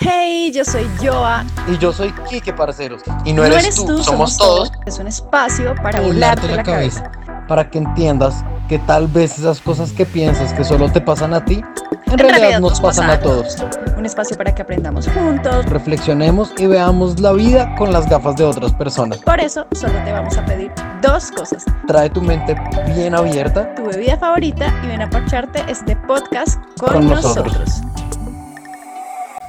Hey, yo soy Joa. Y yo soy Kike Parceros. Y no, eres, tú, somos, todos. Es un espacio para volarte la, cabeza. Para que entiendas que tal vez esas cosas que piensas que solo te pasan a ti, en, realidad, nos, pasan a todos. Un espacio para que aprendamos juntos, reflexionemos y veamos la vida con las gafas de otras personas. Por eso, solo te vamos a pedir dos cosas. Trae tu mente bien abierta, tu bebida favorita y ven a parcharte este podcast con, nosotros.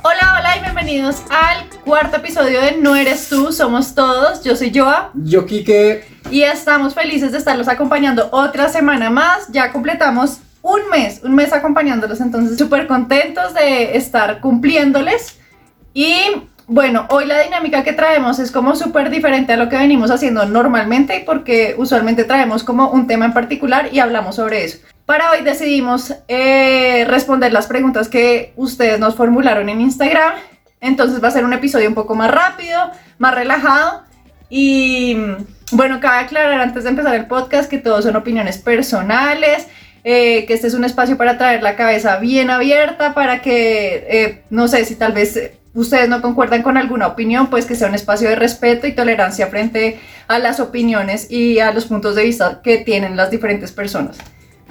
Hola, hola y bienvenidos al cuarto episodio de No Eres Tú, Somos Todos. Yo soy Joa. Yo, Kike. Y estamos felices de estarlos acompañando otra semana más. Ya completamos un mes, un mes acompañándolos, entonces súper contentos de estar cumpliéndoles. Y bueno, hoy la dinámica que traemos es como súper diferente a lo que venimos haciendo normalmente, porque usualmente traemos como un tema en particular y hablamos sobre eso. Para hoy decidimos eh, responder las preguntas que ustedes nos formularon en Instagram. Entonces va a ser un episodio un poco más rápido, más relajado. Y bueno, cabe aclarar antes de empezar el podcast que todos son opiniones personales, eh, que este es un espacio para traer la cabeza bien abierta, para que, eh, no sé, si tal vez ustedes no concuerdan con alguna opinión, pues que sea un espacio de respeto y tolerancia frente a las opiniones y a los puntos de vista que tienen las diferentes personas.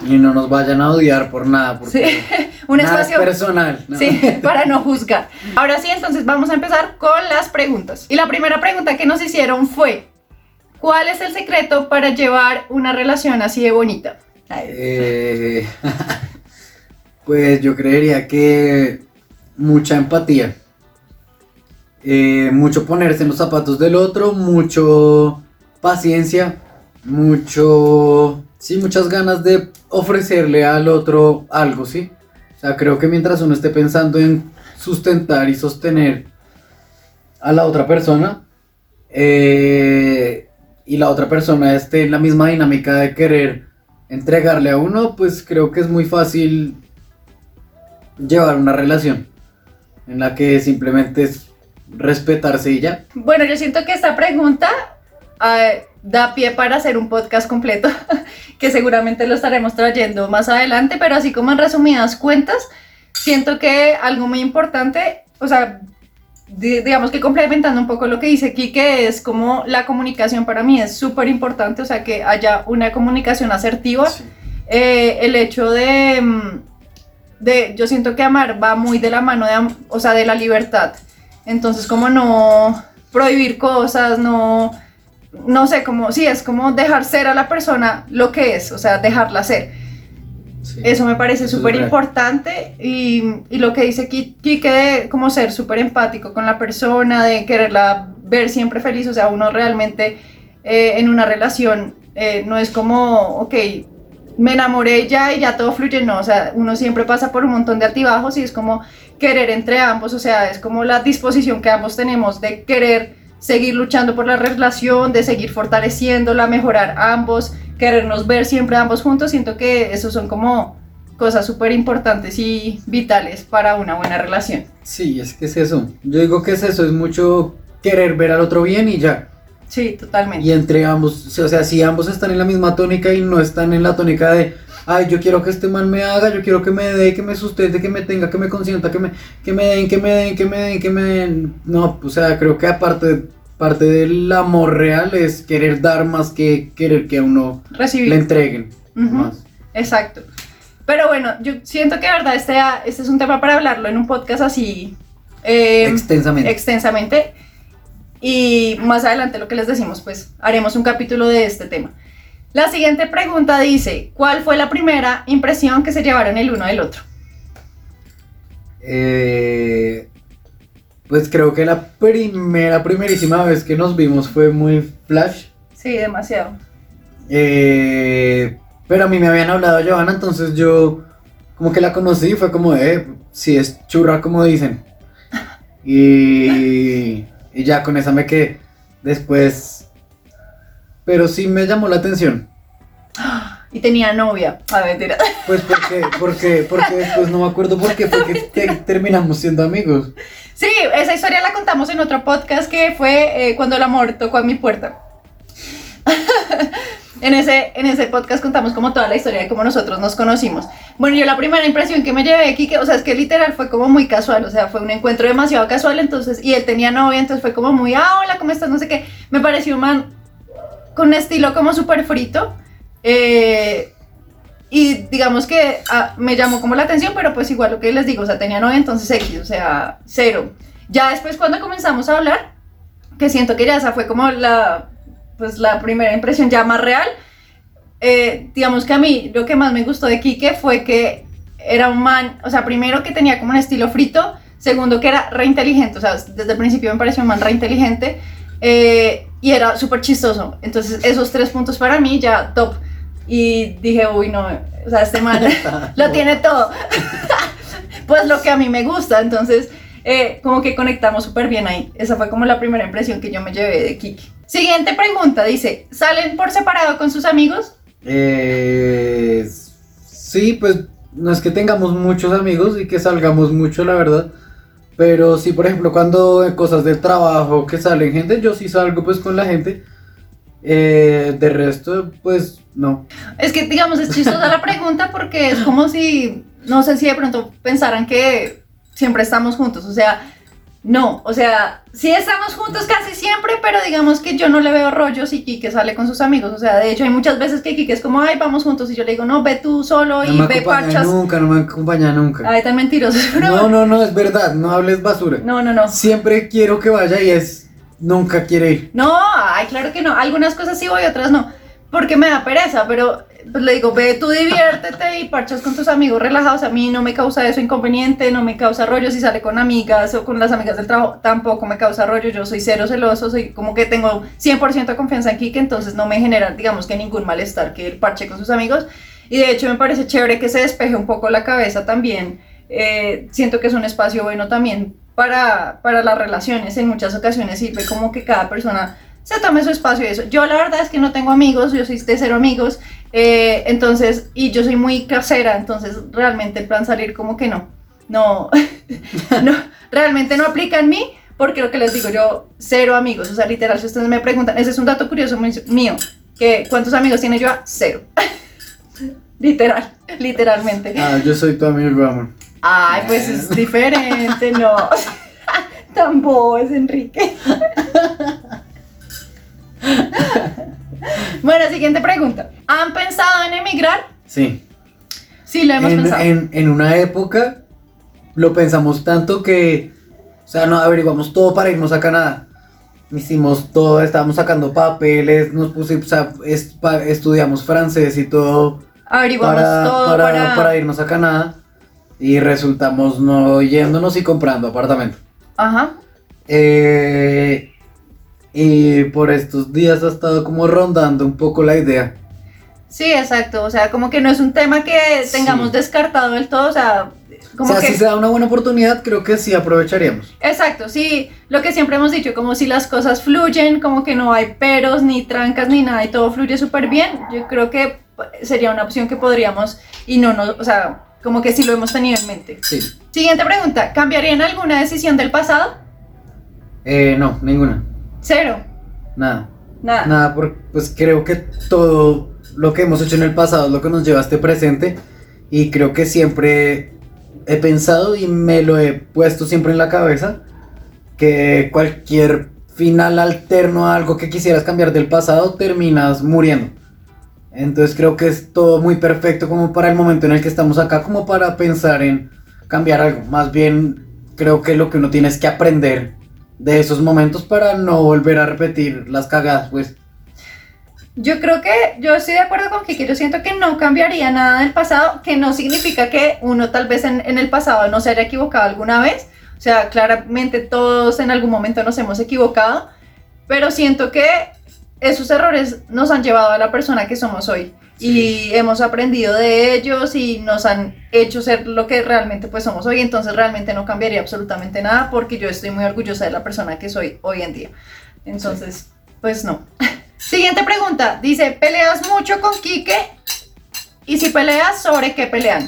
Y no nos vayan a odiar por nada, porque sí, un espacio personal. Sí, para no juzgar. Ahora sí, entonces vamos a empezar con las preguntas. Y la primera pregunta que nos hicieron fue, ¿cuál es el secreto para llevar una relación así de bonita? Eh, pues yo creería que mucha empatía. Eh, mucho ponerse en los zapatos del otro, mucho paciencia, mucho Sí, muchas ganas de ofrecerle al otro algo, ¿sí? O sea, creo que mientras uno esté pensando en sustentar y sostener a la otra persona, eh, y la otra persona esté en la misma dinámica de querer entregarle a uno, pues creo que es muy fácil llevar una relación en la que simplemente es respetarse y ya. Bueno, yo siento que esta pregunta da pie para hacer un podcast completo, que seguramente lo estaremos trayendo más adelante, pero así como en resumidas cuentas, siento que algo muy importante, o sea, digamos que complementando un poco lo que dice aquí, que es como la comunicación para mí es súper importante, o sea, que haya una comunicación asertiva. Eh, el hecho de, mm, de, yo siento que amar va muy de la mano de, o sea, de la libertad. Entonces, como no prohibir cosas, no no sé, como, sí, es como dejar ser a la persona lo que es, o sea, dejarla ser. eso me parece súper importante y, lo que dice Kike de como ser súper empático con la persona, de quererla ver siempre feliz, o sea, uno realmente eh, en una relación eh, no es como, ok, me enamoré ya y ya todo fluye, no, o sea, uno siempre pasa por un montón de altibajos y es como querer entre ambos, o sea, es como la disposición que ambos tenemos de querer seguir luchando por la relación, de seguir fortaleciéndola, mejorar ambos, querernos ver siempre ambos juntos, siento que esos son como cosas súper importantes y vitales para una buena relación. Sí, es que es eso. Yo digo que es eso, es mucho querer ver al otro bien y ya. Sí, totalmente. Y entre ambos, o sea, si ambos están en la misma tónica y no están en la tónica de ay, yo quiero que este man me haga, yo quiero que me dé, que me sustente, que me tenga, que me consienta, que me, que me den, que me den, que me den, que me den. No, o sea, creo que aparte, parte del amor real es querer dar más que querer que a uno le entreguen. más. Exacto. Pero bueno, yo siento que de verdad este, este es un tema para hablarlo en un podcast así eh, extensamente. extensamente. Y más adelante lo que les decimos, pues haremos un capítulo de este tema. La siguiente pregunta dice, ¿cuál fue la primera impresión que se llevaron el uno del otro? Eh, pues creo que la primera, primerísima vez que nos vimos fue muy flash. Sí, demasiado. Eh, pero a mí me habían hablado Johanna, entonces yo como que la conocí y fue como de, si es churra como dicen. Y, y ya con esa me quedé. Después pero sí me llamó la atención. Y tenía novia. A ver, tira. Pues porque, porque, porque después no me acuerdo por qué, porque terminamos siendo amigos. Sí, esa historia la contamos en otro podcast que fue eh, cuando el amor tocó a mi puerta. En ese, en ese podcast contamos como toda la historia de cómo nosotros nos conocimos. Bueno, yo la primera impresión que me llevé de Kike, o sea, es que literal fue como muy casual, o sea, fue un encuentro demasiado casual, entonces, y él tenía novia, entonces fue como muy, ah, hola, ¿cómo estás? No sé qué. Me pareció un man con estilo como súper frito. Eh, y digamos que ah, me llamó como la atención, pero pues igual lo que les digo, o sea, tenía novia, entonces X, o sea, cero. Ya después cuando comenzamos a hablar, que siento que ya esa fue como la, pues la primera impresión ya más real, eh, digamos que a mí lo que más me gustó de Quique fue que era un man, o sea, primero que tenía como un estilo frito, segundo que era re inteligente, o sea, desde el principio me pareció un man re inteligente eh, y era súper chistoso. Entonces, esos tres puntos para mí ya top. Y dije, uy, no, o sea, este man lo tiene todo. pues lo que a mí me gusta, entonces eh, como que conectamos súper bien ahí. Esa fue como la primera impresión que yo me llevé de Kiki. Siguiente pregunta, dice, ¿salen por separado con sus amigos? Eh, sí, pues no es que tengamos muchos amigos y que salgamos mucho, la verdad. Pero sí, por ejemplo, cuando en cosas del trabajo que salen gente, yo sí salgo pues con la gente. Eh, de resto, pues no. Es que, digamos, es chistosa la pregunta porque es como si, no sé si de pronto pensaran que siempre estamos juntos. O sea, no, o sea, sí estamos juntos casi siempre, pero digamos que yo no le veo rollos y Kike sale con sus amigos. O sea, de hecho, hay muchas veces que Kike es como, ay, vamos juntos. Y yo le digo, no, ve tú solo y me ve parchas. Nunca, no me acompaña nunca. Ay, tan mentiroso. No, no, no, es verdad, no hables basura. No, no, no. Siempre quiero que vaya y es, nunca quiere ir. No, ay, claro que no. Algunas cosas sí voy, otras no. Porque me da pereza, pero pues le digo, ve tú diviértete y parchas con tus amigos relajados. A mí no me causa eso inconveniente, no me causa rollo si sale con amigas o con las amigas del trabajo, tampoco me causa rollo. Yo soy cero celoso, soy como que tengo 100% de confianza en Kike, entonces no me genera, digamos que ningún malestar que él parche con sus amigos. Y de hecho me parece chévere que se despeje un poco la cabeza también. Eh, siento que es un espacio bueno también para, para las relaciones. En muchas ocasiones sirve como que cada persona se tome su espacio y eso. Yo la verdad es que no tengo amigos, yo soy de cero amigos, eh, entonces, y yo soy muy casera, entonces realmente el plan salir como que no, no, no, realmente no aplica en mí, porque lo que les digo, yo cero amigos, o sea, literal, si ustedes me preguntan, ese es un dato curioso mío, que cuántos amigos tiene yo, cero. Literal, literalmente. Ah, yo soy tu amigo, amor. Ay, pues es diferente, no. Tan bobo es Enrique. bueno, siguiente pregunta. ¿Han pensado en emigrar? Sí. Sí, lo hemos En, pensado. en, en una época lo pensamos tanto que, o sea, no averiguamos todo para irnos a Canadá. Hicimos todo, estábamos sacando papeles, nos pusimos, o sea, estudiamos francés y todo Averiguamos para, todo para, para... para irnos a Canadá y resultamos no yéndonos y comprando apartamento. Ajá. Eh, y por estos días ha estado como rondando un poco la idea. Sí, exacto. O sea, como que no es un tema que tengamos Sí. descartado del todo. O sea, como o sea, que... si se da una buena oportunidad, creo que sí aprovecharíamos. Exacto, sí, lo que siempre hemos dicho, como si las cosas fluyen, como que no hay peros, ni trancas, ni nada, y todo fluye súper bien, yo creo que sería una opción que podríamos, y no, no, o sea, como que sí lo hemos tenido en mente. Sí. Siguiente pregunta, ¿cambiarían alguna decisión del pasado? Eh, no, ninguna. Cero, Nada. nada. Nada, porque pues creo que todo lo que hemos hecho en el pasado es lo que nos lleva a este presente. Y creo que siempre he pensado y me lo he puesto siempre en la cabeza que cualquier final alterno a algo que quisieras cambiar del pasado terminas muriendo. Entonces creo que es todo muy perfecto como para el momento en el que estamos acá, como para pensar en cambiar algo. Más bien creo que lo que uno tiene es que aprender de esos momentos para no volver a repetir las cagadas, pues. Yo creo que yo estoy de acuerdo con Kiki, yo siento que no cambiaría nada del pasado, que no significa que uno tal vez en, en el pasado no se haya equivocado alguna vez, o sea, claramente todos en algún momento nos hemos equivocado, pero siento que esos errores nos han llevado a la persona que somos hoy y hemos aprendido de ellos y nos han hecho ser lo que realmente pues somos hoy, entonces realmente no cambiaría absolutamente nada porque yo estoy muy orgullosa de la persona que soy hoy en día. Entonces, pues no. Siguiente pregunta. Dice, ¿peleas mucho con Quique? Y si peleas, ¿sobre qué pelean?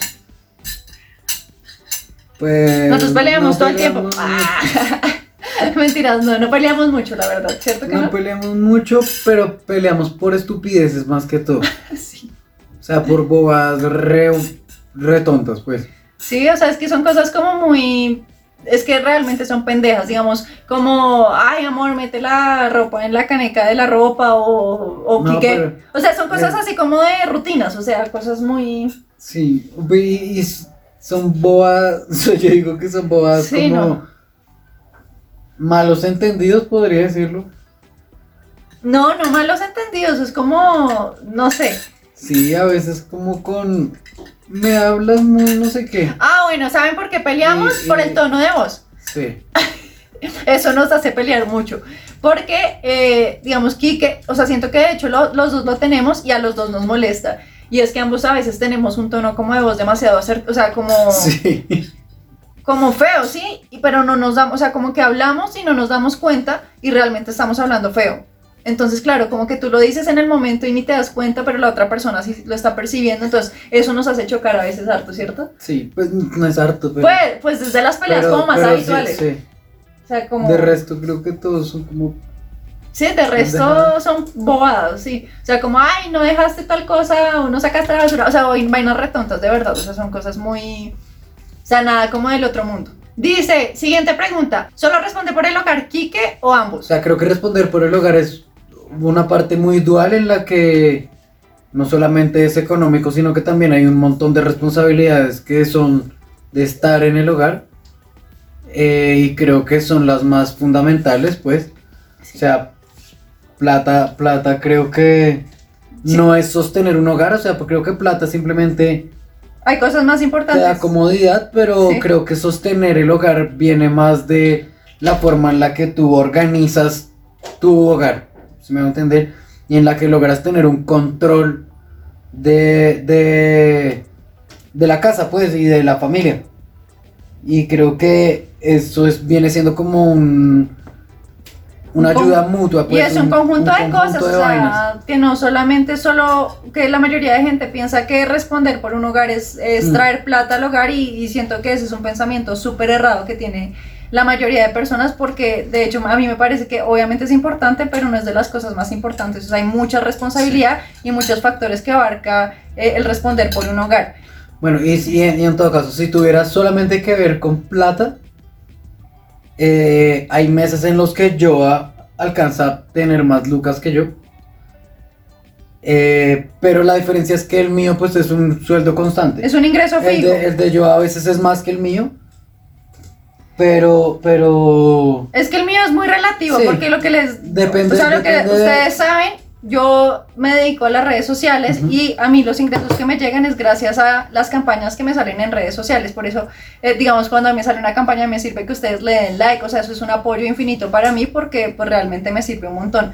Pues. Nosotros peleamos no todo el tiempo. Mentiras, no, no peleamos mucho, la verdad, ¿cierto que No no? peleamos mucho, pero peleamos por estupideces más que todo. Sí. O sea, por bobas re, re tontas, pues. Sí, o sea, es que son cosas como muy... Es que realmente son pendejas, digamos, como, ay, amor, mete la ropa en la caneca de la ropa o, o No, pero- O sea, son cosas Eh. así como de rutinas, o sea, cosas muy... Sí, y, son bobas, o sea, yo digo que son bobas Sí, como no. Malos entendidos, podría decirlo. No, no malos entendidos, es como, no sé. Sí, a veces como con... Me hablas muy no sé qué. Ah, bueno, ¿saben por qué peleamos? Y- Por el tono de voz. Sí. Eso nos hace pelear mucho. Porque, eh, digamos, Kike, o sea, siento que de hecho lo- los dos lo tenemos y a los dos nos molesta. Y es que ambos a veces tenemos un tono como de voz demasiado acerca, o sea, como, Sí. Como feo, ¿sí? Y- Pero no nos damos, o sea, como que hablamos y no nos damos cuenta y realmente estamos hablando feo. Entonces, claro, como que tú lo dices en el momento y ni te das cuenta, pero la otra persona sí lo está percibiendo. Entonces, eso nos hace chocar a veces harto, ¿cierto? Sí, pues no es harto, pero... Pues, pues desde las peleas pero- como más pero sí, habituales. sí. O sea, como... De resto creo que todos son como... Sí, de resto son bobadas, sí. O sea, como, ay, no dejaste tal cosa o no sacaste la basura. O sea, hoy vainas retontas, de verdad. O sea, son cosas muy. O sea, nada como del otro mundo. Dice, siguiente pregunta. ¿Solo responde por el hogar Quique o O ambos? sea, creo que responder por el hogar es una parte muy dual en la que no solamente es económico, sino que también hay un montón de responsabilidades que son de estar en el hogar. Eh, y creo que son las más fundamentales, pues. O sea, plata, plata creo que Sí. no es sostener un hogar, o sea, creo que plata simplemente Hay cosas más te importantes. da comodidad, pero Sí. creo que sostener el hogar viene más de la forma en la que tú organizas tu hogar, si me va a entender, y en la que logras tener un control de, de, de la casa, pues, y de la familia. Y creo que eso es, viene siendo como un, una Un ayuda mutua. Y Pues, es un, conjunto de conjunto cosas, de o sea, vainas. que no solamente solo, que la mayoría de gente piensa que responder por un hogar es, es Mm. traer plata al hogar y, y siento que ese es un pensamiento súper errado que tiene la mayoría de personas porque de hecho a mí me parece que obviamente es importante, pero no es de las cosas más importantes, o sea, hay mucha responsabilidad y muchos factores que abarca eh, el responder por un hogar. Bueno, y, y en todo caso, si tuviera solamente que ver con plata, eh, hay meses en los que yo a- alcanza a tener más lucas que yo. Eh, pero la diferencia es que el mío pues es un sueldo constante. Es un ingreso el, fijo. de, el de yo a veces es más que el mío. Pero, pero... Es que el mío es muy relativo, Sí. porque lo que les... Depende, o sea, lo que depende de- ustedes saben, yo me dedico a las redes sociales y a mí los ingresos que me llegan es gracias a las campañas que me salen en redes sociales. Por eso, eh, digamos, cuando a mí me sale una campaña me sirve que ustedes le den like, o sea, eso es un apoyo infinito para mí porque pues, realmente me sirve un montón.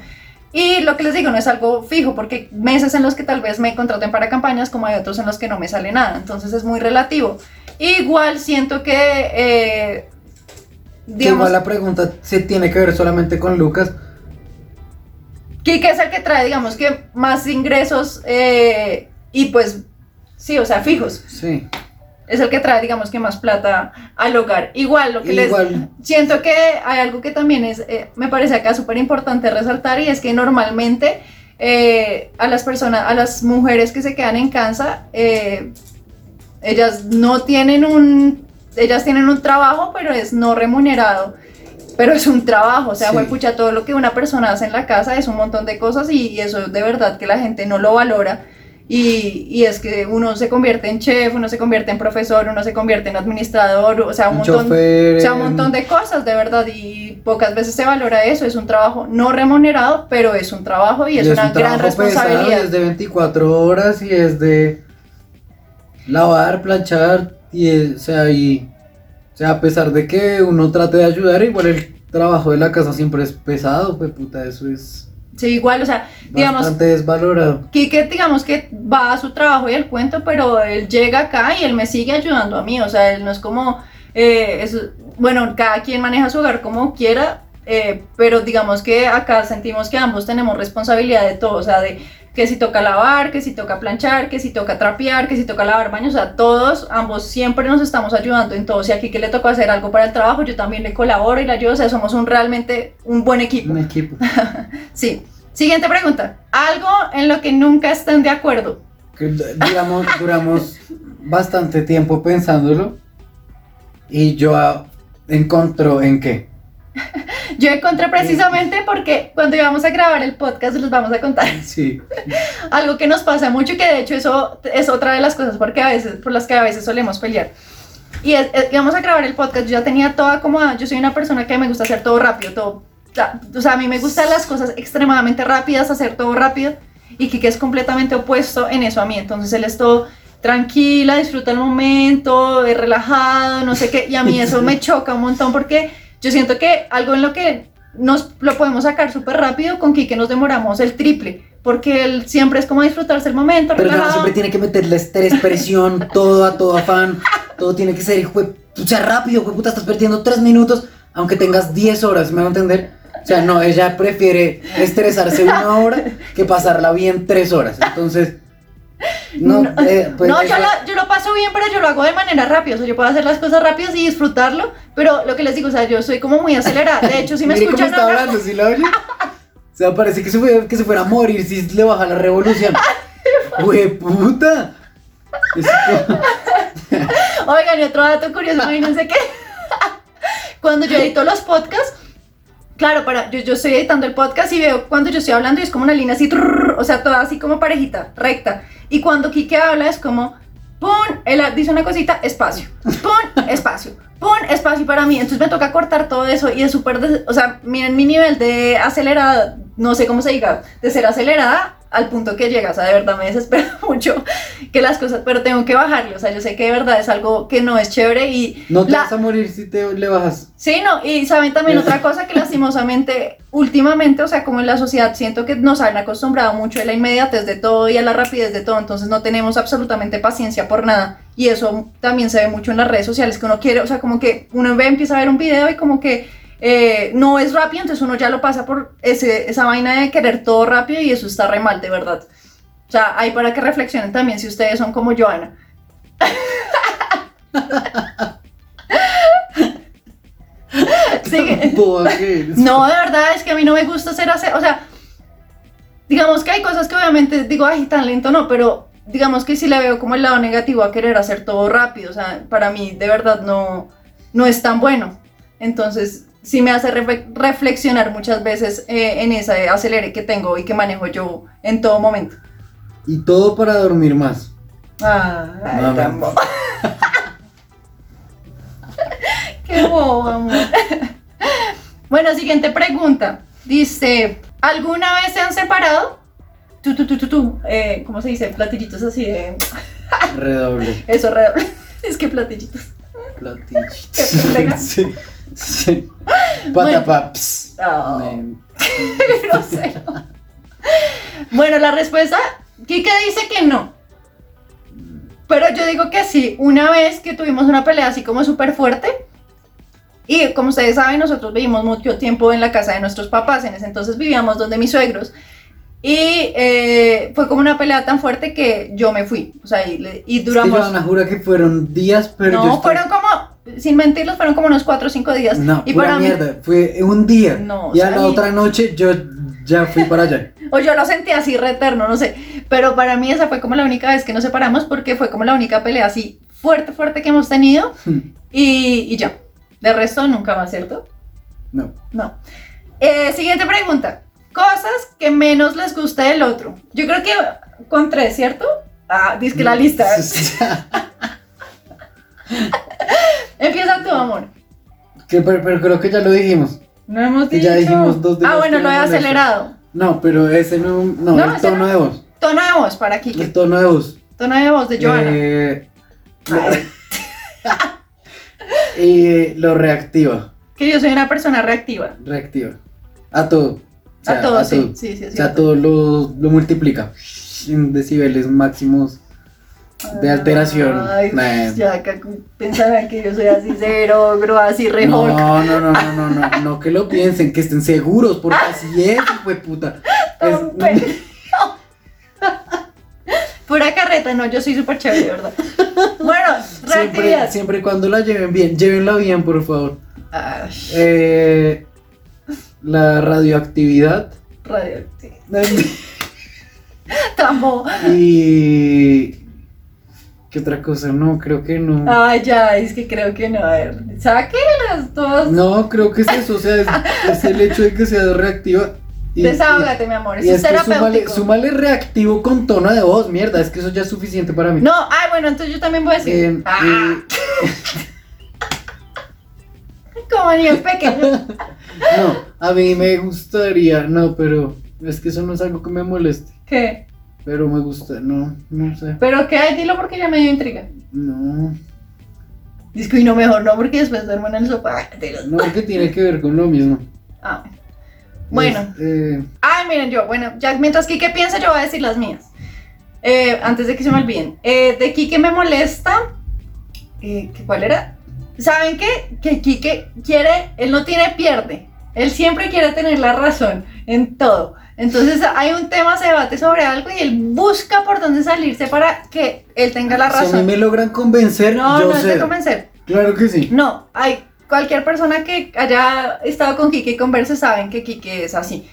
Y lo que les digo no es algo fijo, porque meses en los que tal vez me contraten para campañas, como hay otros en los que no me sale nada. Entonces es muy relativo. Igual siento que... eh, digamos, igual la pregunta se tiene que ver solamente con Lucas. Kike es el que trae, digamos que más ingresos eh, y pues, sí, o sea, fijos. Sí. Es el que trae, digamos que más plata al hogar. Igual, lo que Igual. les... Siento que hay algo que también es, eh, me parece acá súper importante resaltar y es que normalmente eh, a las personas, a las mujeres que se quedan en casa, eh, ellas no tienen un, ellas tienen un trabajo, pero es no remunerado. Pero es un trabajo, o sea, Sí. pucha, todo lo que una persona hace en la casa es un montón de cosas y, y eso de verdad que la gente no lo valora. Y, y es que uno se convierte en chef, uno se convierte en profesor, uno se convierte en administrador, o sea, un montón, o sea, un montón de cosas, de verdad, y pocas veces se valora eso. Es un trabajo no remunerado, pero es un trabajo y es una un gran responsabilidad. y es de 24 horas y es de lavar, planchar y es- o sea, y o sea, a pesar de que uno trate de ayudar, igual el trabajo de la casa siempre es pesado, pues puta, eso es Sí, igual, o sea, digamos, bastante desvalorado. Quique, digamos que va a su trabajo y el cuento, pero él llega acá y él me sigue ayudando a mí, o sea, él no es como, eh, es- bueno, cada quien maneja su hogar como quiera, eh, pero digamos que acá sentimos que ambos tenemos responsabilidad de todo, o sea, de que si toca lavar, que si toca planchar, que si toca trapear, que si toca lavar baños, o sea, todos, ambos siempre nos estamos ayudando en todo. Si aquí que le tocó hacer algo para el trabajo, yo también le colaboro y le ayudo, o sea, somos un realmente un buen equipo. Un equipo. sí. Siguiente pregunta. Algo en lo que nunca estén de acuerdo. Digamos, duramos bastante tiempo pensándolo y yo ah, encontró en qué. Yo encontré precisamente porque cuando íbamos a grabar el podcast les vamos a contar Sí. algo que nos pasa mucho y que de hecho eso es otra de las cosas porque a veces, por las que a veces solemos pelear. Y es- es- íbamos a grabar el podcast, yo ya tenía toda acomodada, yo soy una persona que me gusta hacer todo rápido, todo, o sea, a mí me gustan las cosas extremadamente rápidas, hacer todo rápido y Kike es completamente opuesto en eso a mí, entonces él es todo tranquila, disfruta el momento, es relajado, no sé qué, y a mí eso me choca un montón porque yo siento que algo en lo que nos lo podemos sacar súper rápido, con Kike nos demoramos el triple, porque él siempre es como disfrutarse el momento, Pero no, siempre tiene que meterle estrés, presión, todo a todo afán. Todo tiene que ser, hijo o sea, rápido, hijo puta, estás perdiendo tres minutos, aunque tengas 10 horas, ¿me va a entender? O sea, no, ella prefiere estresarse una hora que pasarla bien tres horas. Entonces, no, No, eh, pues no, yo lo, yo lo paso bien, pero yo lo hago de manera rápida. O sea, yo puedo hacer las cosas rápidas y disfrutarlo, pero lo que les digo, o sea, yo soy como muy acelerada. De hecho, si me Mire cómo escuchan está hablando, ¿sí lo oye? O sea, parece que se, fue- que se fuera a morir si le baja la revolución. ¡Hue puta! Oigan, y otro dato curioso, imagínense que cuando yo edito los podcasts, claro, para, yo, yo estoy editando el podcast y veo cuando yo estoy hablando y es como una línea así, trrr, o sea, toda así como parejita, recta. Y cuando Kike habla es como, pum, él dice una cosita, espacio, pum, espacio, pum, espacio para mí. Entonces me toca cortar todo eso y es súper, o sea, miren mi nivel de acelerada, no sé cómo se diga, de ser acelerada al punto que llega, o sea, de verdad me desespera mucho que las cosas, pero tengo que bajarle, o sea, yo sé que de verdad es algo que no es chévere y No te la- vas a morir si te le bajas. Sí, no, y saben también otra cosa que lastimosamente, últimamente, o sea, como en la sociedad, siento que nos han acostumbrado mucho a la inmediatez de todo y a la rapidez de todo, entonces no tenemos absolutamente paciencia por nada. Y eso también se ve mucho en las redes sociales, que uno quiere, o sea, como que uno ve, empieza a ver un video y como que eh, no es rápido, entonces uno ya lo pasa por ese, esa vaina de querer todo rápido y eso está re mal, de verdad. O sea, hay para que reflexionen también si ustedes son como Joana. No, de verdad, es que a mí no me gusta hacer hacer, o sea, digamos que hay cosas que obviamente digo, ay, tan lento no, pero digamos que sí le veo como el lado negativo a querer hacer todo rápido, o sea, para mí de verdad no, no es tan bueno. Entonces, sí me hace reflexionar muchas veces eh, en ese acelere que tengo y que manejo yo en todo momento. Y todo para dormir más. Ay, tan boba. Qué bobo, amor. bueno, siguiente pregunta. Dice, ¿alguna vez se han separado? Tú, tú, tú, tú, tú. Eh, ¿Cómo se dice? Platillitos así de... Redoble. Eso, redoble. Es que platillitos. Platillitos. Pega. Sí. Sí. Bueno. Patapaps. Oh. Bueno, la respuesta, Kike dice que no. Pero yo digo que sí. Una vez que tuvimos una pelea así como súper fuerte. Y como ustedes saben, nosotros vivimos mucho tiempo en la casa de nuestros papás. En ese entonces vivíamos donde mis suegros. Y eh, fue como una pelea tan fuerte que yo me fui. O sea, y, duramos... Jura que fueron días, pero yo no, estoy- fueron como, sin mentirlos, fueron como unos 4 o 5 días. No, y pura para mí, mierda. Fue un día. No, o y sea, a la mí- otra noche yo ya fui para allá. O yo lo sentí así reterno, no sé. Pero para mí esa fue como la única vez que nos separamos porque fue como la única pelea así fuerte, fuerte que hemos tenido. Y, y ya. De resto, nunca más, ¿cierto? No. No. Eh, siguiente pregunta. Cosas que menos les guste del otro. Yo creo que con tres, ¿cierto? Ah, dice que la lista. Empieza tu amor. Que, pero, pero creo que ya lo dijimos. No hemos dicho. ya dijimos dos de ah, bueno, lo he acelerado. No, pero ese no. No, No, el tono no. de voz. Tono de voz para Kike. El tono de voz. Tono de voz de Joana. Eh, Ay. y lo reactiva. Que yo soy una persona reactiva. Reactiva. A todo. O sea, a todo, sí. todo. Sí, sí, O sea, todo lo, lo multiplica. En decibeles máximos de alteración. Ay, ya acá pensaban que yo soy así cero, gro, así re No, no, no, no, no, no, no que lo piensen, que estén seguros, porque así es, de puta. Es- pendejo. carreta, no, yo soy súper chévere, verdad. Bueno, Siempre, siempre y cuando la lleven bien, llévenla bien, por favor. Ay, Eh, la radioactividad. radioactividad. Tambo. y. ¿Qué otra cosa? No, creo que no. Ay, ya, es que creo que no. A ver, sáquenlas todas. No, creo que es eso, o sea, es, es el hecho de que sea reactiva. y- Desahógate, mi amor, Y, eso es es que súmale, terapéutico. súmale reactivo con tono de voz, mierda, es que eso ya es suficiente para mí. No, ay, bueno, entonces yo también voy a decir. Eh, ah, eh, como niños pequeños. no, a mí me gustaría, no, pero es que eso no es algo que me moleste. ¿Qué? Pero me gusta, no, no sé. Pero qué dilo porque ya me dio intriga. No, Dice que no, mejor no, porque después duermo en el sofá. Ah, no que tiene que ver con lo mismo. Ah, bueno. Es, eh, Ay, miren, yo, bueno, ya mientras Kike piensa, yo voy a decir las mías. Eh, antes de que se me olviden. Eh, de Kike me molesta. eh, ¿qué- ¿Cuál era? ¿Saben qué? Que Kike quiere, él no tiene pierde. Él siempre quiere tener la razón en todo. Entonces hay un tema, se debate sobre algo y él busca por dónde salirse para que él tenga la si a mí razón. me logran convencer, No, yo no es sé. de convencer. Claro que sí. No, hay cualquier persona que haya estado con Kike y converse saben que Kike es así.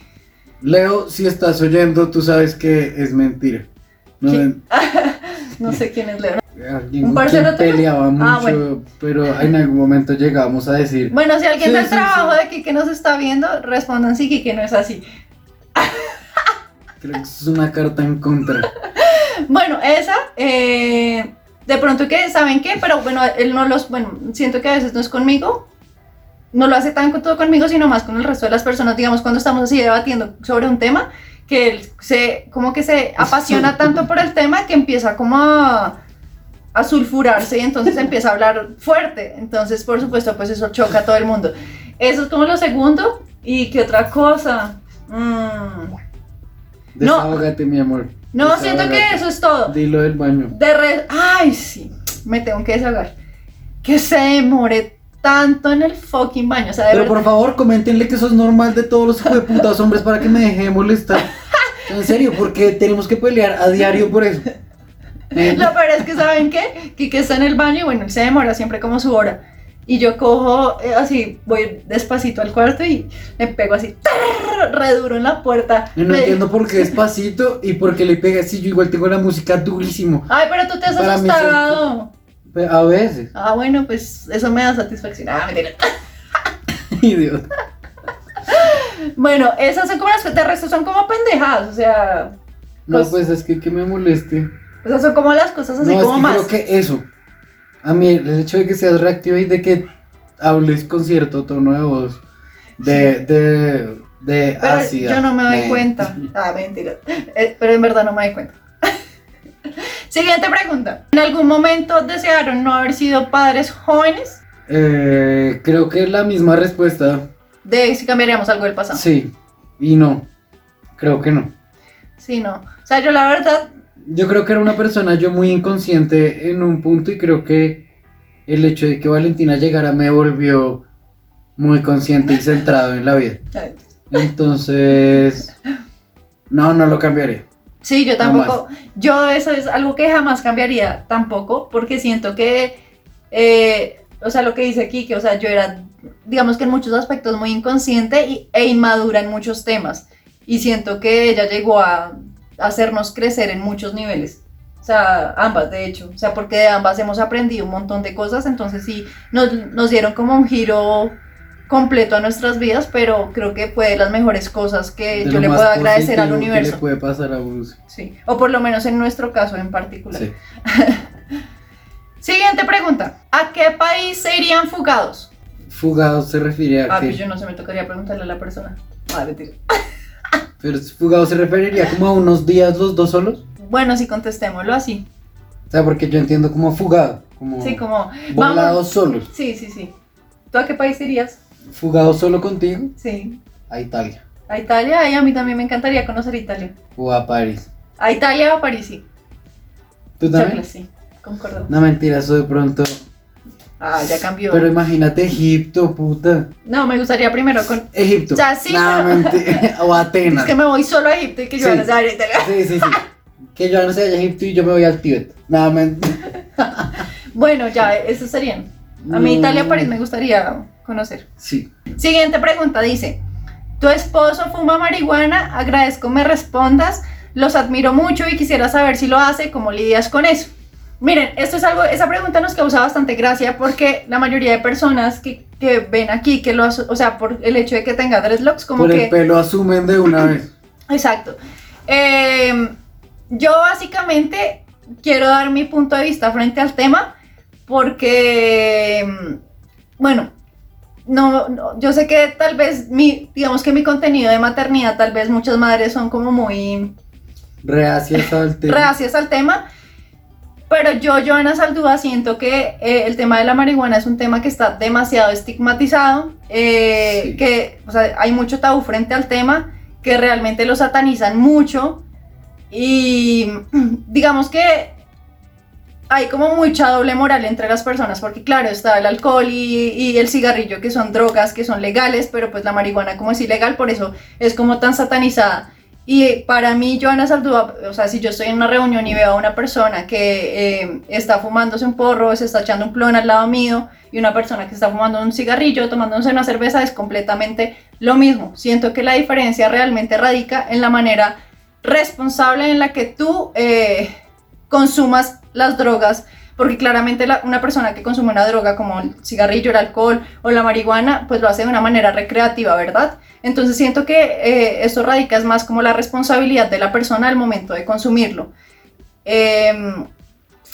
Leo, si estás oyendo, tú sabes que es mentira. No, No sé quién es Leo. alguien ¿Un parcero peleaba mucho, Ah, bueno. pero en algún momento llegamos a decir, Bueno, si alguien Sí, del sí, trabajo sí. de Kike nos está viendo, respondan si Kike no es así. Creo que eso es una carta en contra. Bueno, esa, eh, de pronto que, ¿saben qué? Pero bueno, él no los, bueno, siento que a veces no es conmigo, no lo hace tan con todo conmigo, sino más con el resto de las personas, digamos, cuando estamos así debatiendo sobre un tema, que él se, como que se apasiona tanto por el tema que empieza como a, a sulfurarse y entonces empieza a hablar fuerte, entonces por supuesto pues eso choca a todo el mundo. Eso es como lo segundo, y qué otra cosa. Mm. No. Desahógate, mi amor. No, siento que eso es todo. Dilo del baño. De re- Ay, sí, me tengo que desahogar. Que se demore tanto en el fucking baño. O sea, de Pero verdad. por favor, coméntenle que eso es normal de todos los hijos de putas hombres para que me deje de molestar. En serio, porque tenemos que pelear a diario por eso. Lo peor es que, ¿saben qué? Que, que está en el baño y bueno, él se demora siempre como su hora. Y yo cojo eh, así, voy despacito al cuarto y le pego así, ¡tarr! re duro en la puerta. no Le- entiendo por qué despacito y por qué le pega así. Yo igual tengo la música durísimo. Ay, pero tú te has Para asustado. A veces. Ah, bueno, pues eso me da satisfacción. Ah, mentira. Idiota. Bueno, esas son como las que de resto son como pendejadas, o sea, No, Pues- pues es que que me moleste. esas son como las cosas así no, como es que más. creo que eso. A mí el hecho de que seas reactivo y de que hables con cierto tono de voz. De, de, de Pero ácida. yo no me doy de- cuenta. Ah, mentira. Eh, pero en verdad no me doy cuenta. Siguiente pregunta. ¿En algún momento desearon no haber sido padres jóvenes? Eh, creo que es la misma respuesta. De si cambiaríamos algo del pasado. Sí. Y no. Creo que no. Sí, no. O sea, yo la verdad, Yo creo que era una persona yo muy inconsciente en un punto y creo que el hecho de que Valentina llegara me volvió muy consciente y centrado en la vida. Entonces, no, no lo cambiaría. sí, yo tampoco. Yo eso es algo que jamás cambiaría tampoco, porque siento que, eh, o sea, lo que dice aquí, que, o sea, yo era, digamos que en muchos aspectos muy inconsciente y- e inmadura en muchos temas. Y siento que ella llegó a hacernos crecer en muchos niveles. O sea, ambas, de hecho. O sea, porque de ambas hemos aprendido un montón de cosas. Entonces sí, nos, nos dieron como un giro completo a nuestras vidas, pero creo que fue de las mejores cosas que De yo le puedo agradecer al positivo que universo. le puede pasar a Bruce. Sí, o por lo menos en nuestro caso en particular. Sí. Siguiente pregunta. ¿A qué país se irían fugados? Fugado se refiere a Ah, que. pues yo no sé, me tocaría preguntarle a la persona. Ah, mentira. Pero fugado se referiría como a unos días los dos solos. Bueno, sí, contestémoslo así. O sea, porque yo entiendo como fugado, como Sí, como... volados solos. Sí, sí, sí. ¿Tú a qué país irías? Fugado solo contigo Sí. a Italia A Italia, y a mí también me encantaría conocer Italia. o a París. A Italia o a París, sí. ¿Tú también? Sí. Concordo. No mentira, eso de pronto. Ah, ya cambió. Pero imagínate Egipto, puta. No, me gustaría primero con... Egipto. O sea, sí, No, pero-. O Es Atenas. que me voy solo a Egipto y que yo Sí. saber Italia. Sí, sí, sí. Que yo no sé a Egipto y yo me voy al Tíbet. Nada, Bueno, ya, eso serían. A mí Mm. Italia, París me gustaría conocer. Sí. Siguiente pregunta dice, ¿tu esposo fuma marihuana? Agradezco me respondas, los admiro mucho y quisiera saber si lo hace, cómo lidias con eso. Miren, esto es algo, esa pregunta nos causa bastante gracia porque la mayoría de personas que, que ven aquí, que lo, o sea, por el hecho de que tenga dreadlocks, como Por que... el pelo asumen de una vez. Exacto. Eh, yo básicamente quiero dar mi punto de vista frente al tema porque, mm, bueno, no, no, yo sé que tal vez mi, digamos que mi contenido de maternidad, tal vez muchas madres son como muy Reacias al tema. reacias al tema, pero yo, Joana Saldúa, siento que eh, el tema de la marihuana es un tema que está demasiado estigmatizado, eh, Sí. que o sea, hay mucho tabú frente al tema, que realmente lo satanizan mucho y digamos que hay como mucha doble moral entre las personas, porque claro, está el alcohol y, y el cigarrillo, que son drogas que son legales, pero pues la marihuana como es ilegal, por eso es como tan satanizada. Y para mí, Joana Saldúa, o sea, si yo estoy en una reunión y veo a una persona que eh, está fumándose un porro, se está echando un plon al lado mío, y una persona que está fumando un cigarrillo, tomándose una cerveza, es completamente lo mismo. Siento que la diferencia realmente radica en la manera responsable en la que tú eh, consumas las drogas, porque claramente la- una persona que consume una droga como el cigarrillo, el alcohol o la marihuana, pues lo hace de una manera recreativa, ¿verdad? Entonces siento que eh, esto radica es más como la responsabilidad de la persona al momento de consumirlo. Em,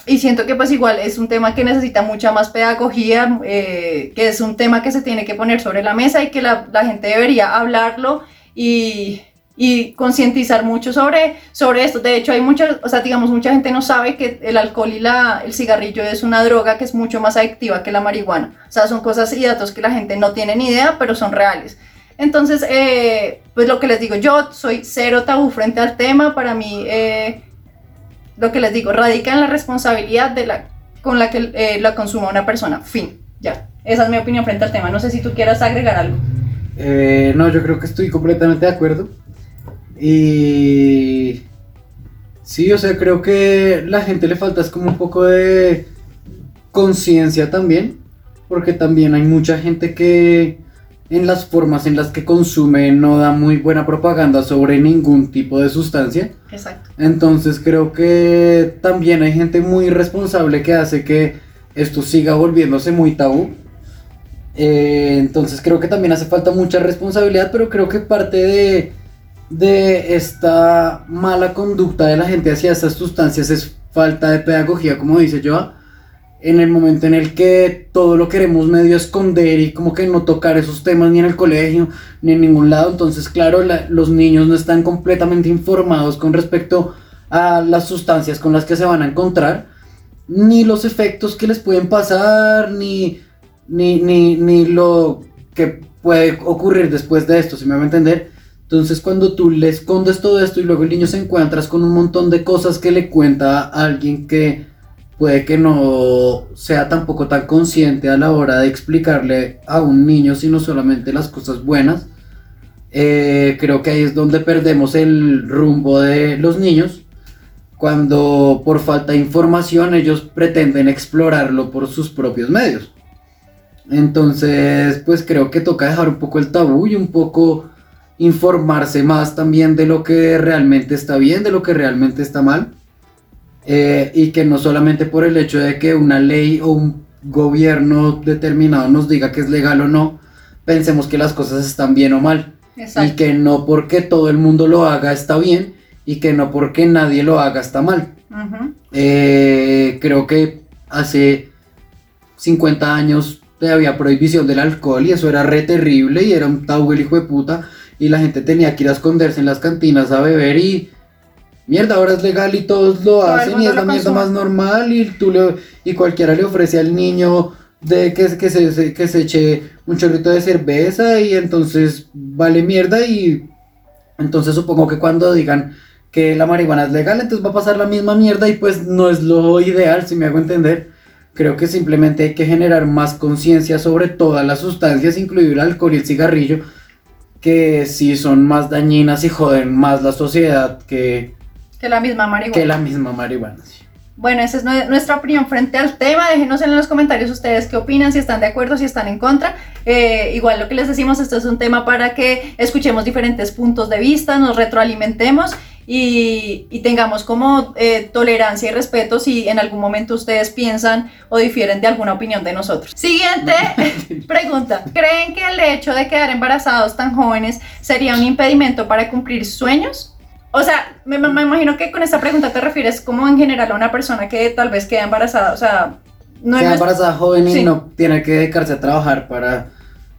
y siento que pues igual es un tema que necesita mucha más pedagogía, eh, que es un tema que se tiene que poner sobre la mesa y que la, gente debería hablarlo y, y concientizar mucho sobre, sobre esto. De hecho, hay muchas, o sea, digamos, mucha gente no sabe que el alcohol y la, el cigarrillo es una droga que es mucho más adictiva que la marihuana. O sea, son cosas y datos que la gente no tiene ni idea, pero son reales. Entonces, eh, pues lo que les digo, yo soy cero tabú frente al tema. Para mí, eh, lo que les digo, radica en la responsabilidad de la, con la que eh, la consuma una persona. Fin, ya. Esa es mi opinión frente al tema. No sé si tú quieras agregar algo. No, yo creo que estoy completamente de acuerdo. Y sí, o sea, creo que la gente le falta es como un poco de conciencia también, porque también hay mucha gente que en las formas en las que consume no da muy buena propaganda sobre ningún tipo de sustancia. Exacto. Entonces creo que también hay gente muy irresponsable que hace que esto siga volviéndose muy tabú. Eh, entonces creo que también hace falta mucha responsabilidad, pero creo que parte de, de esta mala conducta de la gente hacia estas sustancias es falta de pedagogía, como dice Joa. En el momento en el que todo lo queremos medio esconder y como que no tocar esos temas ni en el colegio ni en ningún lado, entonces claro, la- los niños no están completamente informados con respecto a las sustancias con las que se van a encontrar, ni los efectos que les pueden pasar, ni, ni, ni, ni lo que puede ocurrir después de esto, si me va a entender. Entonces cuando tú le escondes todo esto y luego el niño se encuentras con un montón de cosas que le cuenta a alguien que puede que no sea tampoco tan consciente a la hora de explicarle a un niño, sino solamente las cosas buenas, eh, creo que ahí es donde perdemos el rumbo de los niños, cuando por falta de información ellos pretenden explorarlo por sus propios medios. Entonces, pues creo que toca dejar un poco el tabú y un poco informarse más también de lo que realmente está bien, de lo que realmente está mal. Eh, y que no solamente por el hecho de que una ley o un gobierno determinado nos diga que es legal o no, pensemos que las cosas están bien o mal. Y Exacto. que no porque todo el mundo lo haga está bien y que no porque nadie lo haga está mal. Eh, creo que hace 50 años había prohibición del alcohol y eso era re terrible y era un tabú el hijo de puta y la gente tenía que ir a esconderse en las cantinas a beber y mierda, ahora es legal y todos lo Todo hacen y es la mierda más normal y tú le, y cualquiera le ofrece al niño de que, que, se, se- que se eche un chorrito de cerveza y entonces vale mierda y entonces supongo que cuando digan que la marihuana es legal, entonces va a pasar la misma mierda y pues no es lo ideal, si me hago entender. Creo que simplemente hay que generar más conciencia sobre todas las sustancias, incluido el alcohol y el cigarrillo, que sí son más dañinas y joden más la sociedad que, Que la misma marihuana. que la misma marihuana. sí. Bueno, esa es nue- nuestra opinión frente al tema. Déjenos en los comentarios ustedes qué opinan, si están de acuerdo, si están en contra. Eh, igual lo que les decimos, esto es un tema para que escuchemos diferentes puntos de vista, nos retroalimentemos y, y tengamos como eh, tolerancia y respeto si en algún momento ustedes piensan o difieren de alguna opinión de nosotros. Siguiente pregunta. ¿Creen que el hecho de quedar embarazados tan jóvenes sería un impedimento para cumplir sueños? O sea, me, imagino que con esta pregunta te refieres como en general a una persona que tal vez queda embarazada. O sea, no Queda embarazada joven y no tiene que dedicarse a trabajar para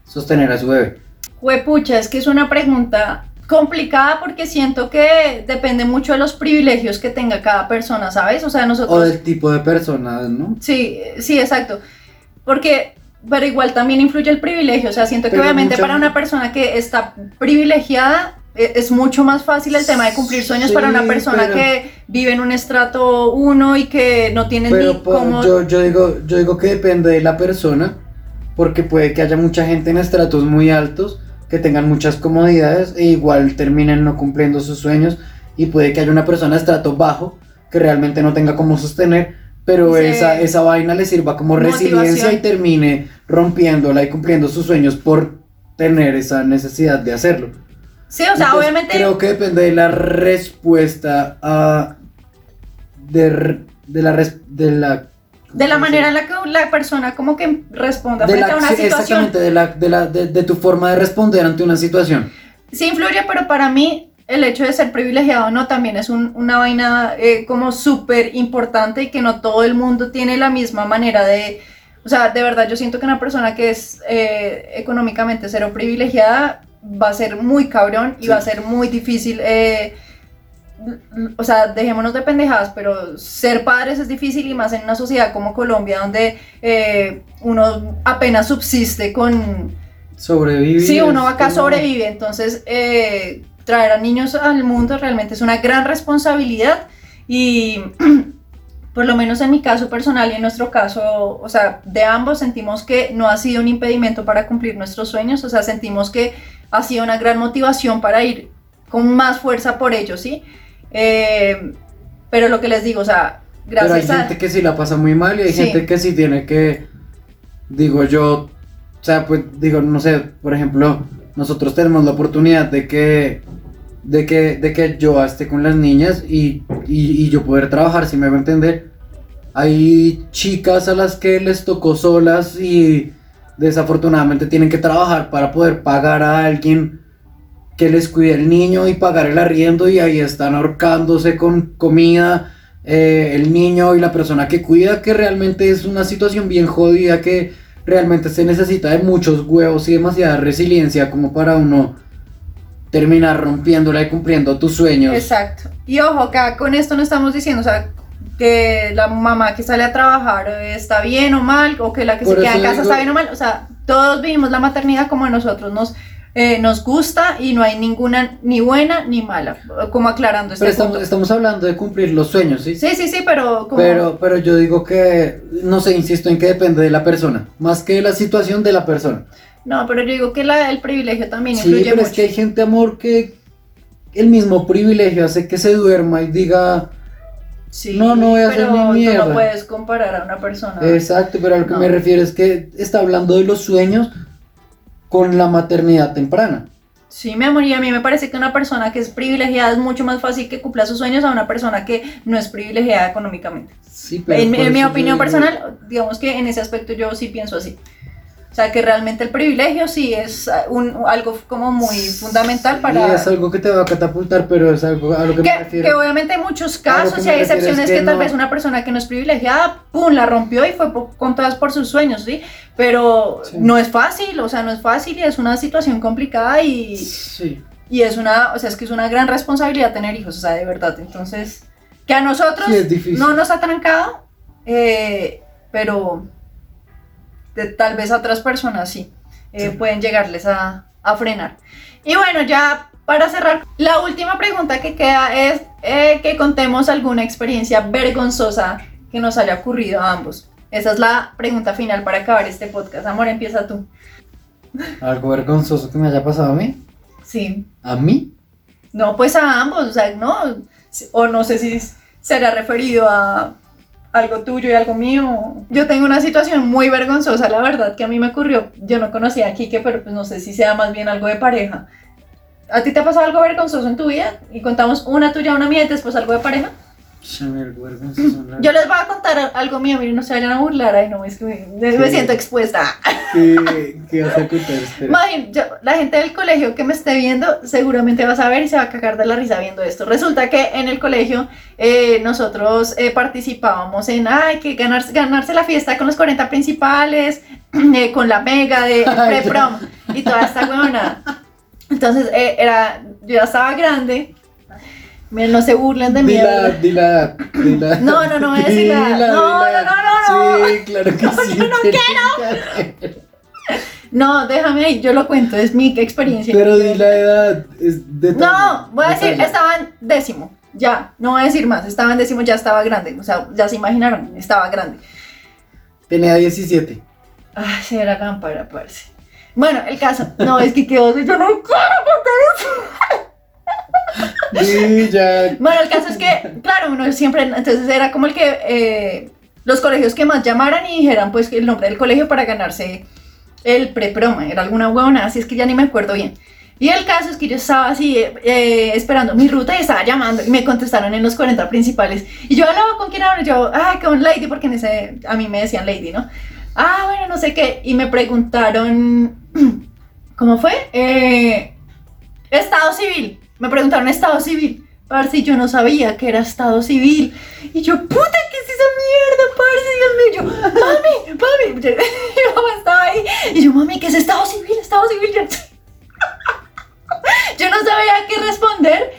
sostener a su bebé. Huepucha, es que es una pregunta complicada porque siento que depende mucho de los privilegios que tenga cada persona, ¿sabes? O sea, nosotros... O del tipo de personas, ¿no? Sí, sí, exacto. Porque, pero igual también influye el privilegio. O sea, siento que obviamente mucha- para una persona que está privilegiada es mucho más fácil el tema de cumplir sueños Sí, para una persona pero- que vive en un estrato 1 y que no tiene ni cómo... yo, yo, digo, yo digo que depende de la persona, porque puede que haya mucha gente en estratos muy altos que tengan muchas comodidades e igual terminen no cumpliendo sus sueños y puede que haya una persona de estrato bajo que realmente no tenga cómo sostener, pero Sí. esa, esa vaina le sirva como Motivación. resiliencia y termine rompiéndola y cumpliendo sus sueños por tener esa necesidad de hacerlo. Sí, o sea, Entonces, obviamente... Creo que depende de la respuesta a. de, de la. res- de la. De la ¿cómo se manera en la que la persona como que responda De frente la- a una sí, situación. Exactamente, de, la, de, la, de, de tu forma de responder ante una situación. Sí influye, pero para mí el hecho de ser privilegiado o no también es un- una vaina eh, como súper importante y que no todo el mundo tiene la misma manera de... O sea, de verdad yo siento que una persona que es eh, económicamente cero privilegiada va a ser muy cabrón y Sí. va a ser muy difícil... eh, o sea, dejémonos de pendejadas, pero ser padres es difícil y más en una sociedad como Colombia donde eh, uno apenas subsiste con, Sobrevivir. Sí, uno acá como- sobrevive, entonces eh, traer a niños al mundo realmente es una gran responsabilidad y por lo menos en mi caso personal y en nuestro caso, o sea, de ambos sentimos que no ha sido un impedimento para cumplir nuestros sueños, o sea, sentimos que ha sido una gran motivación para ir con más fuerza por ellos, ¿sí? Eh, pero lo que les digo, o sea, Pero hay gracias a... gente que sí la pasa muy mal y hay Sí. gente que sí tiene que. Digo yo. O sea, pues digo, no sé, por ejemplo, nosotros tenemos la oportunidad de que. De que, de que yo esté con las niñas y, y, y yo poder trabajar, si me va a entender. Hay chicas a las que les tocó solas y desafortunadamente tienen que trabajar para poder pagar a alguien que les cuide el niño y pagar el arriendo y ahí están ahorcándose con comida eh, el niño y la persona que cuida, que realmente es una situación bien jodida que realmente se necesita de muchos huevos y demasiada resiliencia como para uno terminar rompiéndola y cumpliendo tus sueños. Exacto. Y ojo, acá con esto no estamos diciendo, o sea, que la mamá que sale a trabajar eh, está bien o mal, o que la que Por se queda en casa digo- está bien o mal. O sea, todos vivimos la maternidad como a nosotros nos, eh, nos gusta y no hay ninguna ni buena ni mala, como aclarando este Pero estamos, punto. estamos hablando de cumplir los sueños, ¿sí? Sí, sí, sí, pero como... Pero, pero yo digo que, no sé, insisto en que depende de la persona, más que de la situación de la persona. No, pero yo digo que la, el privilegio también Sí, influye pero mucho. es que hay gente, amor, que el mismo privilegio hace que se duerma y diga, Sí, No, no voy a hacer ni tú mierda. no puedes comparar a una persona. exacto, pero a lo que No. me refiero es que está hablando de los sueños con la maternidad temprana. Sí, mi amor, y a mí me parece que una persona que es privilegiada es mucho más fácil que cumpla sus sueños a una persona que no es privilegiada económicamente. Sí, pero En, en mi opinión personal, digamos que en ese aspecto yo sí pienso así. O sea, que realmente el privilegio sí es ah, un, algo como muy fundamental Sí, para... es algo que te va a catapultar, pero es algo a lo que, me Que, refiero. que obviamente en muchos casos, y me hay es excepciones que que, tal no- vez una persona que no es privilegiada, ¡pum!, la rompió y fue po- con todas por sus sueños, ¿sí? Pero Sí. no es fácil, o sea, no es fácil y es una situación complicada y, Sí. y es una, o sea, es que es una gran responsabilidad tener hijos, o sea, de verdad. Entonces, que a nosotros Sí, no nos ha trancado, eh, pero de- tal vez a otras personas sí, eh, Sí. pueden llegarles a, a frenar. Y bueno, ya para cerrar, la última pregunta que queda es eh, que contemos alguna experiencia vergonzosa que nos haya ocurrido a ambos. Esa es la pregunta final para acabar este podcast. Amor, empieza tú. Algo vergonzoso que me haya pasado a mí. Sí. ¿A mí? No, pues a ambos, o sea, no, o no sé si será referido a algo tuyo y algo mío. Yo tengo una situación muy vergonzosa, la verdad, que a mí me ocurrió. Yo no conocía a Kike, pero pues no sé si sea más bien algo de pareja. ¿A ti te ha pasado algo vergonzoso en tu vida? Y contamos una tuya, una mía y después algo de pareja. Yo les voy a contar algo mío, miren, no se vayan a burlar, ay no, es que me, siento expuesta. ¿Qué, qué vas a contar? la gente del colegio que me esté viendo seguramente va a saber y se va a cagar de la risa viendo esto. Resulta que en el colegio eh, nosotros eh, participábamos en, ay, que ganarse, ganarse la fiesta con los 40 principales, eh, con la mega de pre-prom y toda esta huevona. Entonces era, yo ya estaba grande Miren, no se burlen de mí. Dila, dila, dila. No, no, no voy a decir No, no, no, no, no. Sí, claro que sí. Yo no quiero. No, déjame ahí, yo lo cuento, es mi experiencia. Pero di la edad. Es de no, voy a decir, estaba en décimo. Ya, no voy a decir más. Estaba en décimo, ya estaba grande. O sea, ya se imaginaron, estaba grande. Tenía 17. Ay, sí, era lámpara, parece. Bueno, el caso. No, es que quedó. Yo no quiero eso. Bueno, el caso es que, claro, uno siempre, entonces era como el que eh, los colegios que más llamaran y dijeran pues el nombre del colegio para ganarse el pre-proma, era alguna huevona, así es que ya ni me acuerdo bien. Y el caso es que yo estaba así eh, esperando mi ruta y estaba llamando y me contestaron en los 40 principales. Y yo hablaba con quién hablo, yo, ah, con Lady, porque a mí me decían Lady, ¿no? Ah, bueno, no sé qué. Y me preguntaron, ¿cómo fue? Eh, estado civil. Me preguntaron estado civil. Parce, yo no sabía que era estado civil. Y yo, puta, ¿qué es esa mierda, parce? Dios mío. Yo, mami, mami. Mi mamá estaba ahí. Y yo, mami, ¿qué es estado civil? Estado civil. Yo, yo no sabía qué responder.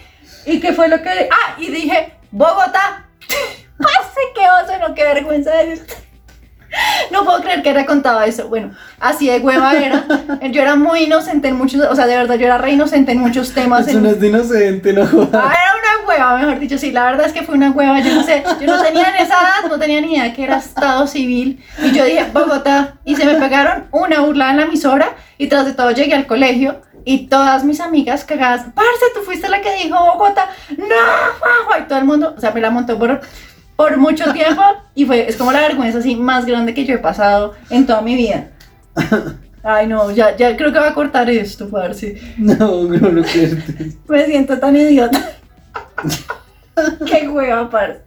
¿Y qué fue lo que.? Ah, y dije, Bogotá. Parce, qué oso, no, qué vergüenza de. No puedo creer que era contado eso. Bueno, así de hueva era. Yo era muy inocente en muchos, o sea, de verdad, yo era re inocente en muchos temas. Eso no es de inocente, no Ah, era una hueva, mejor dicho, sí, la verdad es que fue una hueva. Yo no sé, yo no tenía en esa edad, no tenía ni idea que era Estado Civil. Y yo dije, Bogotá, y se me pegaron una burla en la emisora, y tras de todo llegué al colegio. Y todas mis amigas cagadas, parce, tú fuiste la que dijo Bogotá, no, y todo el mundo, o sea, me la montó por por mucho tiempo y fue, es como la vergüenza así más grande que yo he pasado en toda mi vida. Ay, no, ya, ya creo que va a cortar esto, parce. No, no lo quiero. Me siento tan idiota. Qué hueva, parce.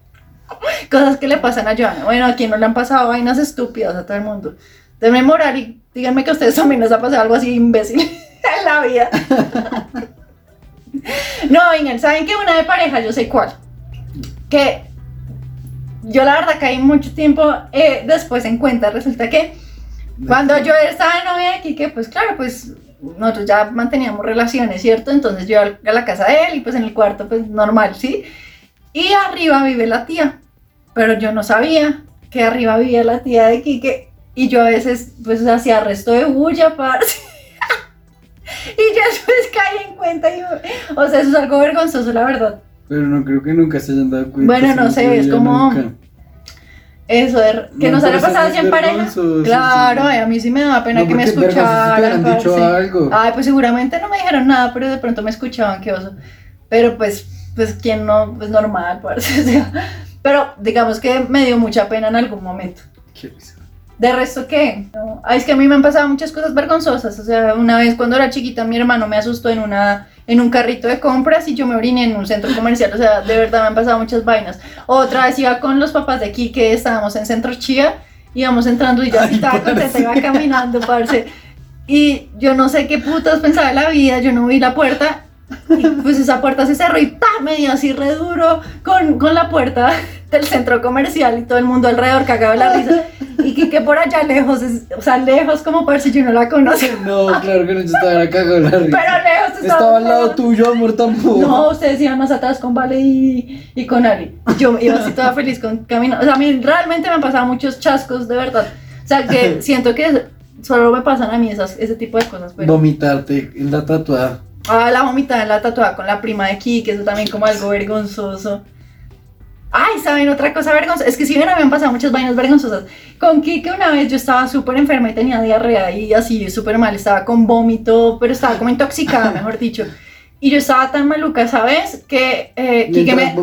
Cosas que le pasan a Joana. Bueno, a quien no le han pasado vainas estúpidas a todo el mundo. Denme moral y díganme que a ustedes también les ha pasado algo así imbécil en la vida. no, vengan, ¿saben qué? Una de pareja, yo sé cuál. Que yo la verdad caí mucho tiempo eh, después en cuenta. Resulta que cuando yo estaba en novia aquí, que pues claro, pues nosotros ya manteníamos relaciones, ¿cierto? Entonces yo a la casa de él y pues en el cuarto pues normal, ¿sí? Y arriba vive la tía, pero yo no sabía que arriba vivía la tía de Quique y yo a veces pues hacía resto de bulla, parce. y yo después caí en cuenta y, o sea, eso es algo vergonzoso, la verdad. Pero no creo que nunca se hayan dado cuenta. Bueno, no sé, es como... Eso, de, que nos haya pasado así en pareja. Claro, a mí sí me da pena que me escucharan. dicho algo. Ay, pues seguramente no me dijeron nada, pero de pronto me escuchaban, qué oso. Pero pues, pues, ¿quién no? Pues normal, parece. pero digamos que me dio mucha pena en algún momento. ¿Qué ¿De resto qué? Ay, es que a mí me han pasado muchas cosas vergonzosas. O sea, una vez cuando era chiquita, mi hermano me asustó en una en un carrito de compras y yo me oriné en un centro comercial. O sea, de verdad me han pasado muchas vainas. Otra vez iba con los papás de aquí que estábamos en Centro Chía, íbamos entrando y yo así estaba contenta, iba caminando, parce. Y yo no sé qué putas pensaba de la vida, yo no vi la puerta. Y pues esa puerta se cerró y ¡pam! me dio así re duro con, con la puerta del centro comercial y todo el mundo alrededor cagaba de la risa. Y que, por allá lejos, o sea, lejos como por si yo no la conoce. No, claro que no, yo estaba cagado la risa. Pero lejos estaba. Estaba al lado tuyo, amor, tampoco. No, ustedes iban más atrás con Vale y, y con Ari. Yo iba así toda feliz con camino. O sea, a mí realmente me han pasado muchos chascos, de verdad. O sea, que siento que solo me pasan a mí esas, ese tipo de cosas. Pero... Vomitarte en la tatuada. Ah, la vomitada en la tatuada con la prima de que eso también como algo vergonzoso. Ay, ¿saben otra cosa vergonzosa? Es que si bien habían pasado muchas vainas vergonzosas. Con Kike una vez yo estaba súper enferma y tenía diarrea y así súper mal. Estaba con vómito, pero estaba como intoxicada, mejor dicho. Y yo estaba tan maluca, ¿sabes? Que eh, Quique, me,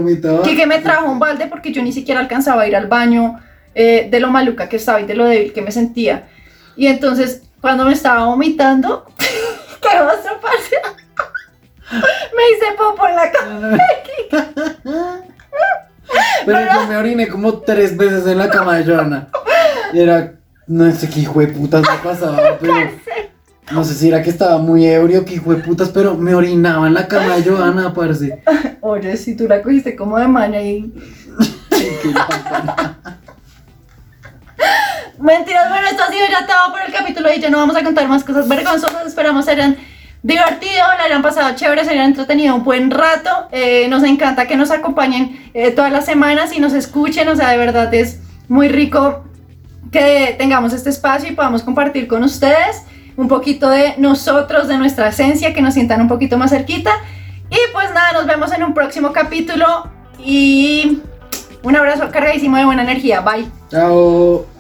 Quique me trajo un balde porque yo ni siquiera alcanzaba a ir al baño eh, de lo maluca que estaba y de lo débil que me sentía. Y entonces, cuando me estaba vomitando, ¿qué vas a pasar? me hice popo en la cama. Pero yo me oriné como tres veces en la cama de Joana. Y era, no sé qué hijo de putas me pasaba, pero no sé si era que estaba muy ebrio, que hijo de putas, pero me orinaba en la cama de Joana, parce. Oye, si tú la cogiste como de maña y... Mentiras, bueno, esto ha sido ya todo por el capítulo y ya no vamos a contar más cosas vergonzosas. Esperamos serán divertido, la hayan pasado chévere, se hayan entretenido un buen rato. Eh, nos encanta que nos acompañen eh, todas las semanas y nos escuchen. O sea, de verdad es muy rico que tengamos este espacio y podamos compartir con ustedes un poquito de nosotros, de nuestra esencia, que nos sientan un poquito más cerquita. Y pues nada, nos vemos en un próximo capítulo y un abrazo cargadísimo de buena energía. Bye. Chao.